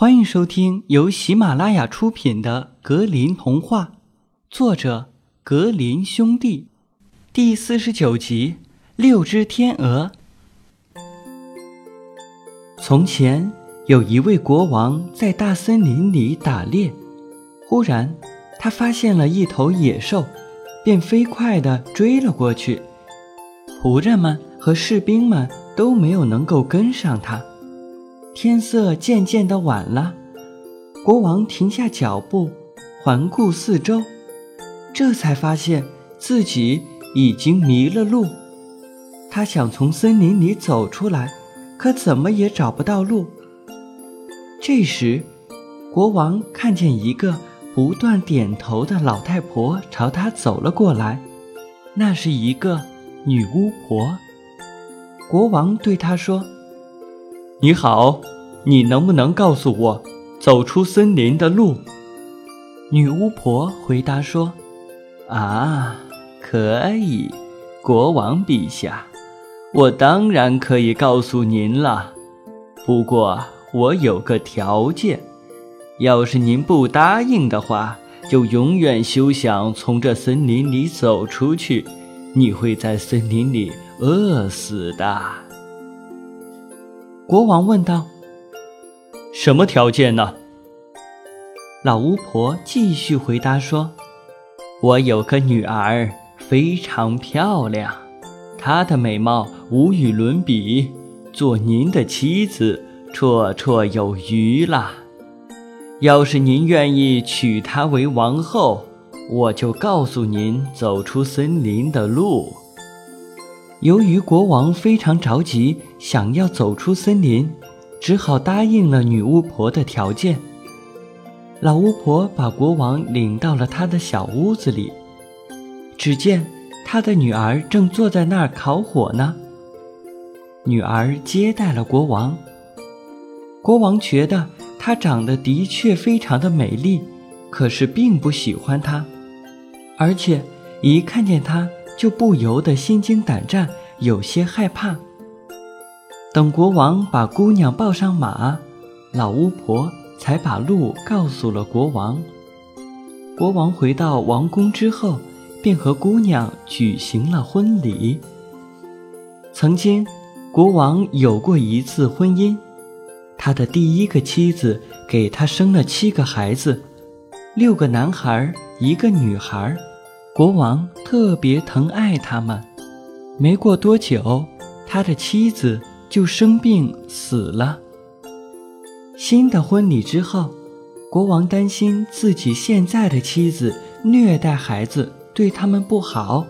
欢迎收听由喜马拉雅出品的《格林童话》，作者格林兄弟，第四十九集《六只天鹅》。从前有一位国王在大森林里打猎，忽然他发现了一头野兽，便飞快地追了过去。仆人们和士兵们都没有能够跟上他。天色渐渐的晚了，国王停下脚步，环顾四周，这才发现自己已经迷了路。他想从森林里走出来，可怎么也找不到路。这时，国王看见一个不断点头的老太婆朝他走了过来，那是一个女巫婆。国王对她说。你好，你能不能告诉我走出森林的路？女巫婆回答说：“啊，可以，国王陛下，我当然可以告诉您了。不过我有个条件，要是您不答应的话，就永远休想从这森林里走出去，你会在森林里饿死的。”国王问道：“什么条件呢？”老巫婆继续回答说：“我有个女儿，非常漂亮，她的美貌无与伦比，做您的妻子绰绰有余了。要是您愿意娶她为王后，我就告诉您走出森林的路。”由于国王非常着急，想要走出森林，只好答应了女巫婆的条件。老巫婆把国王领到了她的小屋子里，只见她的女儿正坐在那儿烤火呢。女儿接待了国王。国王觉得她长得的确非常的美丽，可是并不喜欢她，而且一看见她。就不由得心惊胆战，有些害怕。等国王把姑娘抱上马，老巫婆才把路告诉了国王。国王回到王宫之后，便和姑娘举行了婚礼。曾经，国王有过一次婚姻，他的第一个妻子给他生了七个孩子，六个男孩，一个女孩。国王特别疼爱他们，没过多久，他的妻子就生病死了。新的婚礼之后，国王担心自己现在的妻子虐待孩子，对他们不好，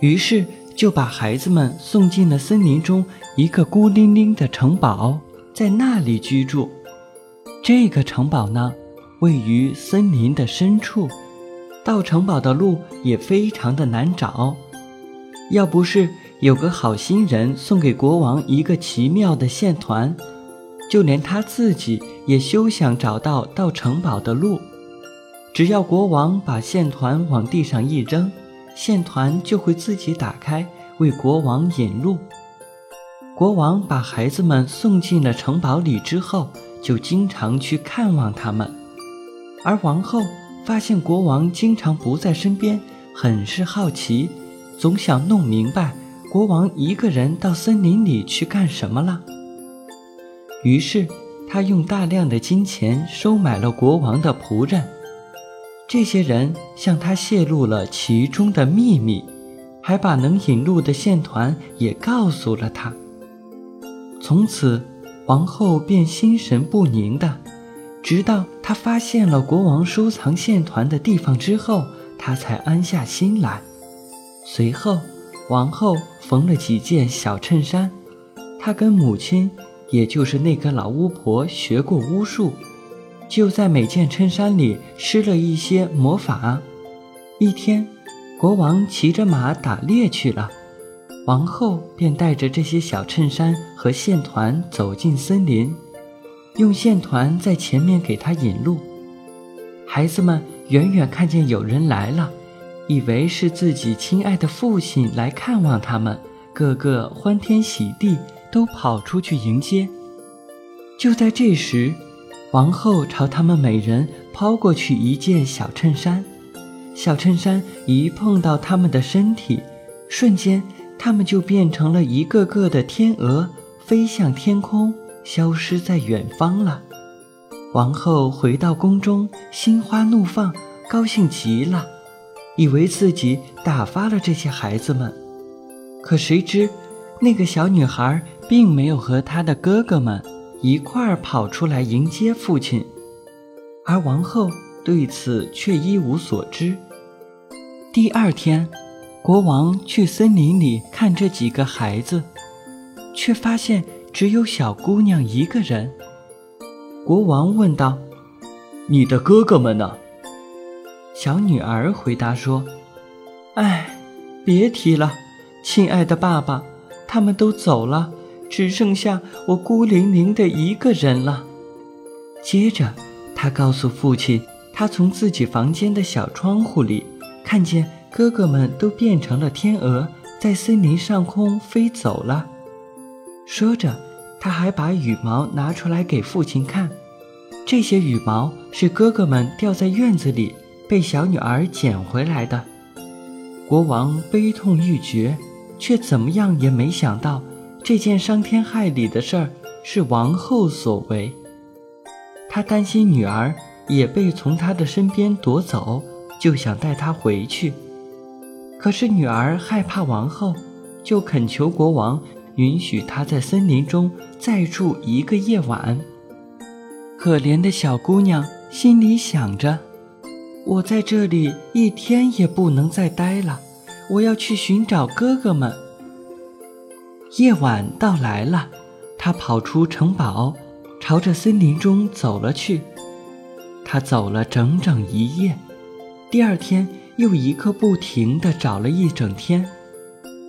于是就把孩子们送进了森林中一个孤零零的城堡，在那里居住。这个城堡呢，位于森林的深处。到城堡的路也非常的难找，要不是有个好心人送给国王一个奇妙的线团，就连他自己也休想找到到城堡的路。只要国王把线团往地上一扔，线团就会自己打开，为国王引路。国王把孩子们送进了城堡里之后，就经常去看望他们，而王后。发现国王经常不在身边，很是好奇，总想弄明白国王一个人到森林里去干什么了。于是，他用大量的金钱收买了国王的仆人，这些人向他泄露了其中的秘密，还把能引路的线团也告诉了他。从此，王后便心神不宁的。直到他发现了国王收藏线团的地方之后，他才安下心来。随后，王后缝了几件小衬衫。她跟母亲，也就是那个老巫婆学过巫术，就在每件衬衫里施了一些魔法。一天，国王骑着马打猎去了，王后便带着这些小衬衫和线团走进森林。用线团在前面给他引路，孩子们远远看见有人来了，以为是自己亲爱的父亲来看望他们，个个欢天喜地，都跑出去迎接。就在这时，王后朝他们每人抛过去一件小衬衫，小衬衫一碰到他们的身体，瞬间他们就变成了一个个的天鹅，飞向天空，消失在远方了。王后回到宫中，心花怒放，高兴极了，以为自己打发了这些孩子们。可谁知，那个小女孩并没有和她的哥哥们一块儿跑出来迎接父亲，而王后对此却一无所知。第二天，国王去森林里看这几个孩子，却发现只有小姑娘一个人。国王问道：“你的哥哥们呢？”小女儿回答说：“哎，别提了，亲爱的爸爸，他们都走了，只剩下我孤零零的一个人了。”接着，她告诉父亲，她从自己房间的小窗户里看见哥哥们都变成了天鹅，在森林上空飞走了。说着。他还把羽毛拿出来给父亲看，这些羽毛是哥哥们掉在院子里被小女儿捡回来的。国王悲痛欲绝，却怎么样也没想到这件伤天害理的事儿是王后所为。他担心女儿也被从他的身边夺走，就想带她回去。可是女儿害怕王后，就恳求国王。允许他在森林中再住一个夜晚。可怜的小姑娘心里想着：“我在这里一天也不能再待了，我要去寻找哥哥们。”夜晚到来了，她跑出城堡，朝着森林中走了去。她走了整整一夜，第二天又一刻不停地找了一整天，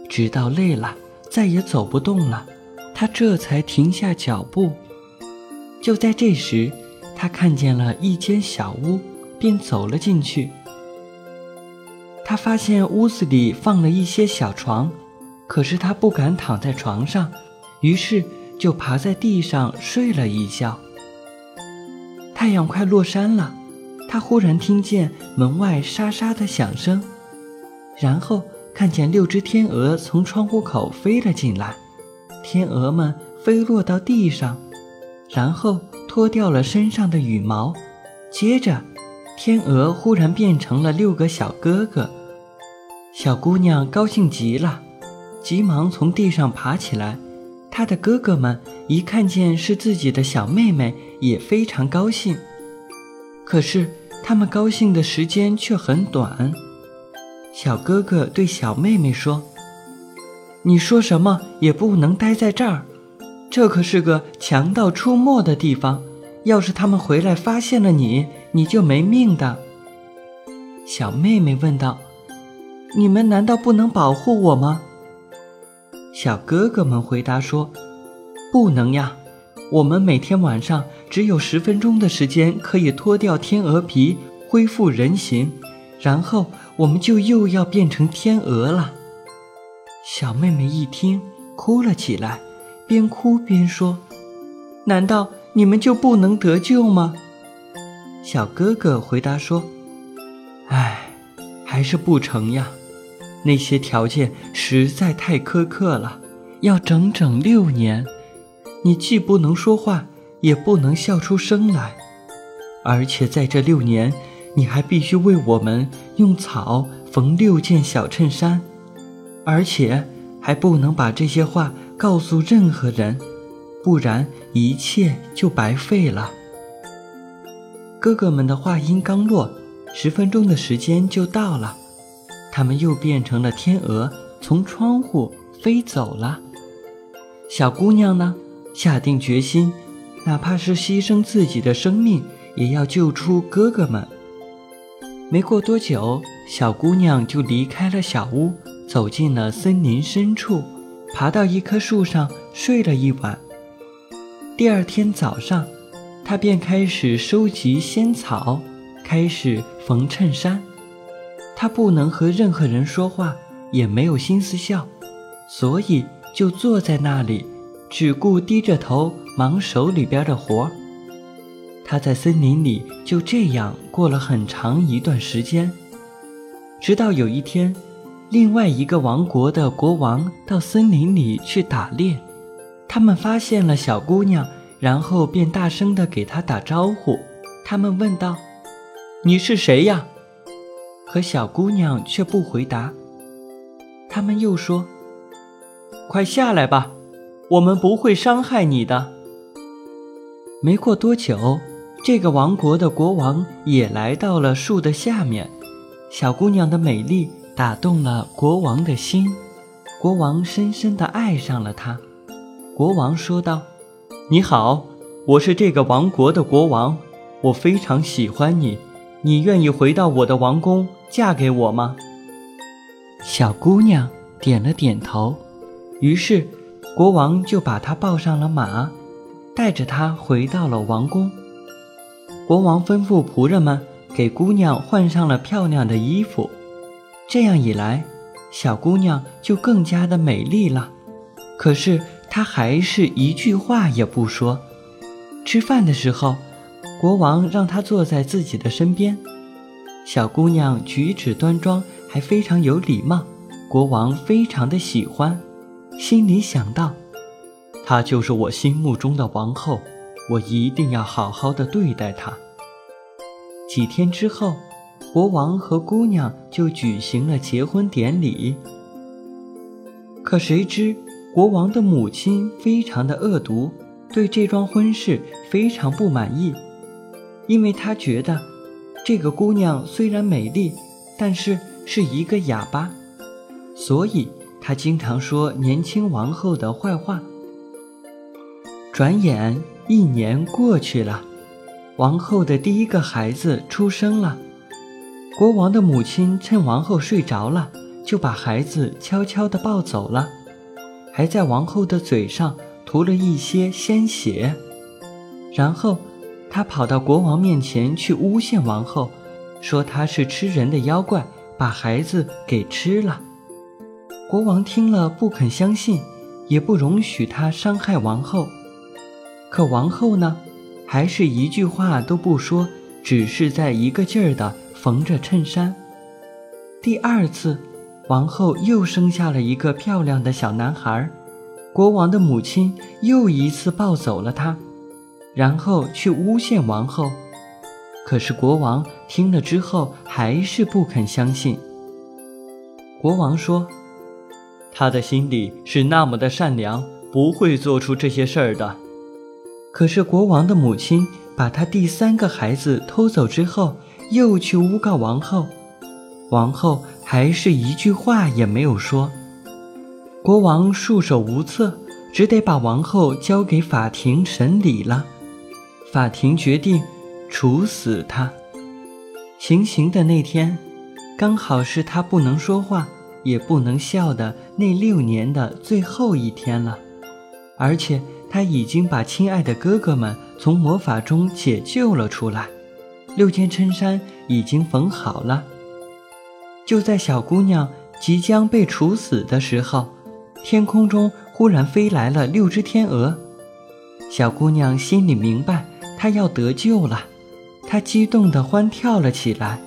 直到累了。再也走不动了，他这才停下脚步。就在这时，他看见了一间小屋，便走了进去。他发现屋子里放了一些小床，可是他不敢躺在床上，于是就爬在地上睡了一觉。太阳快落山了，他忽然听见门外沙沙的响声，然后。看见六只天鹅从窗户口飞了进来，天鹅们飞落到地上，然后脱掉了身上的羽毛。接着，天鹅忽然变成了六个小哥哥。小姑娘高兴极了，急忙从地上爬起来。她的哥哥们一看见是自己的小妹妹，也非常高兴。可是，他们高兴的时间却很短。小哥哥对小妹妹说：“你说什么也不能待在这儿，这可是个强盗出没的地方。要是他们回来发现了你，你就没命的。”小妹妹问道：“你们难道不能保护我吗？”小哥哥们回答说：“不能呀，我们每天晚上只有十分钟的时间可以脱掉天鹅皮，恢复人形，然后。”我们就又要变成天鹅了。小妹妹一听，哭了起来，边哭边说：“难道你们就不能得救吗？”小哥哥回答说：“唉，还是不成呀。那些条件实在太苛刻了，要整整六年。你既不能说话，也不能笑出声来，而且在这六年。”你还必须为我们用草缝六件小衬衫，而且还不能把这些话告诉任何人，不然一切就白费了。哥哥们的话音刚落，十分钟的时间就到了，他们又变成了天鹅，从窗户飞走了。小姑娘呢，下定决心，哪怕是牺牲自己的生命，也要救出哥哥们。没过多久，小姑娘就离开了小屋，走进了森林深处，爬到一棵树上睡了一晚。第二天早上，她便开始收集仙草，开始缝衬衫。她不能和任何人说话，也没有心思笑，所以就坐在那里，只顾低着头忙手里边的活他在森林里就这样过了很长一段时间，直到有一天，另外一个王国的国王到森林里去打猎，他们发现了小姑娘，然后便大声地给她打招呼。他们问道：“你是谁呀？”可小姑娘却不回答。他们又说：“快下来吧，我们不会伤害你的。”没过多久。这个王国的国王也来到了树的下面，小姑娘的美丽打动了国王的心，国王深深地爱上了她。国王说道：“你好，我是这个王国的国王，我非常喜欢你，你愿意回到我的王宫嫁给我吗？”小姑娘点了点头，于是国王就把她抱上了马，带着她回到了王宫。国王吩咐仆人们给姑娘换上了漂亮的衣服，这样一来，小姑娘就更加的美丽了。可是她还是一句话也不说。吃饭的时候，国王让她坐在自己的身边。小姑娘举止端庄，还非常有礼貌，国王非常的喜欢，心里想到：她就是我心目中的王后。我一定要好好的对待她。几天之后，国王和姑娘就举行了结婚典礼。可谁知，国王的母亲非常的恶毒，对这桩婚事非常不满意，因为她觉得这个姑娘虽然美丽，但是是一个哑巴，所以她经常说年轻王后的坏话。转眼。一年过去了，王后的第一个孩子出生了。国王的母亲趁王后睡着了，就把孩子悄悄地抱走了，还在王后的嘴上涂了一些鲜血。然后，他跑到国王面前去诬陷王后，说她是吃人的妖怪，把孩子给吃了。国王听了不肯相信，也不容许他伤害王后。可王后呢，还是一句话都不说，只是在一个劲儿地缝着衬衫。第二次，王后又生下了一个漂亮的小男孩，国王的母亲又一次抱走了他，然后去诬陷王后。可是国王听了之后还是不肯相信。国王说：“他的心里是那么的善良，不会做出这些事儿的。”可是国王的母亲把他第三个孩子偷走之后，又去诬告王后，王后还是一句话也没有说。国王束手无策，只得把王后交给法庭审理了。法庭决定处死他。行刑的那天，刚好是他不能说话也不能笑的那六年的最后一天了，而且。他已经把亲爱的哥哥们从魔法中解救了出来，六件衬衫已经缝好了。就在小姑娘即将被处死的时候，天空中忽然飞来了六只天鹅。小姑娘心里明白，她要得救了，她激动地欢跳了起来。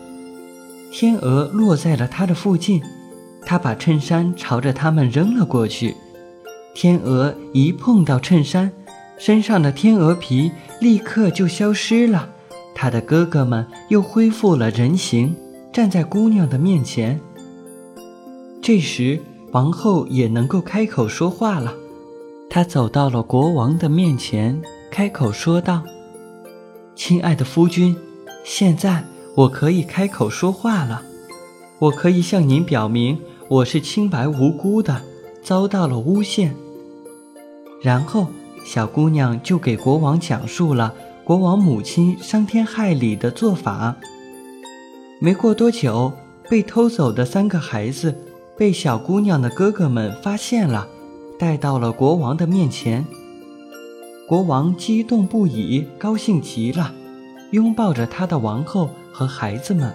天鹅落在了她的附近，她把衬衫朝着他们扔了过去。天鹅一碰到衬衫，身上的天鹅皮立刻就消失了。他的哥哥们又恢复了人形，站在姑娘的面前。这时，王后也能够开口说话了。她走到了国王的面前，开口说道：“亲爱的夫君，现在我可以开口说话了。我可以向您表明，我是清白无辜的，遭到了诬陷。”然后，小姑娘就给国王讲述了国王母亲伤天害理的做法。没过多久，被偷走的三个孩子被小姑娘的哥哥们发现了，带到了国王的面前。国王激动不已，高兴极了，拥抱着他的王后和孩子们，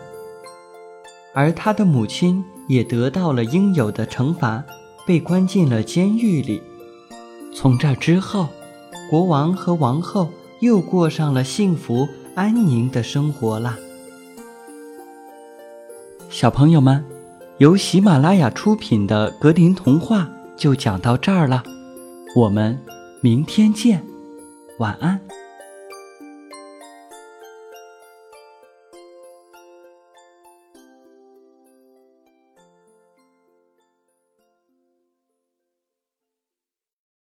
而他的母亲也得到了应有的惩罚，被关进了监狱里。从这之后，国王和王后又过上了幸福安宁的生活啦。小朋友们，由喜马拉雅出品的格林童话就讲到这儿了，我们明天见，晚安。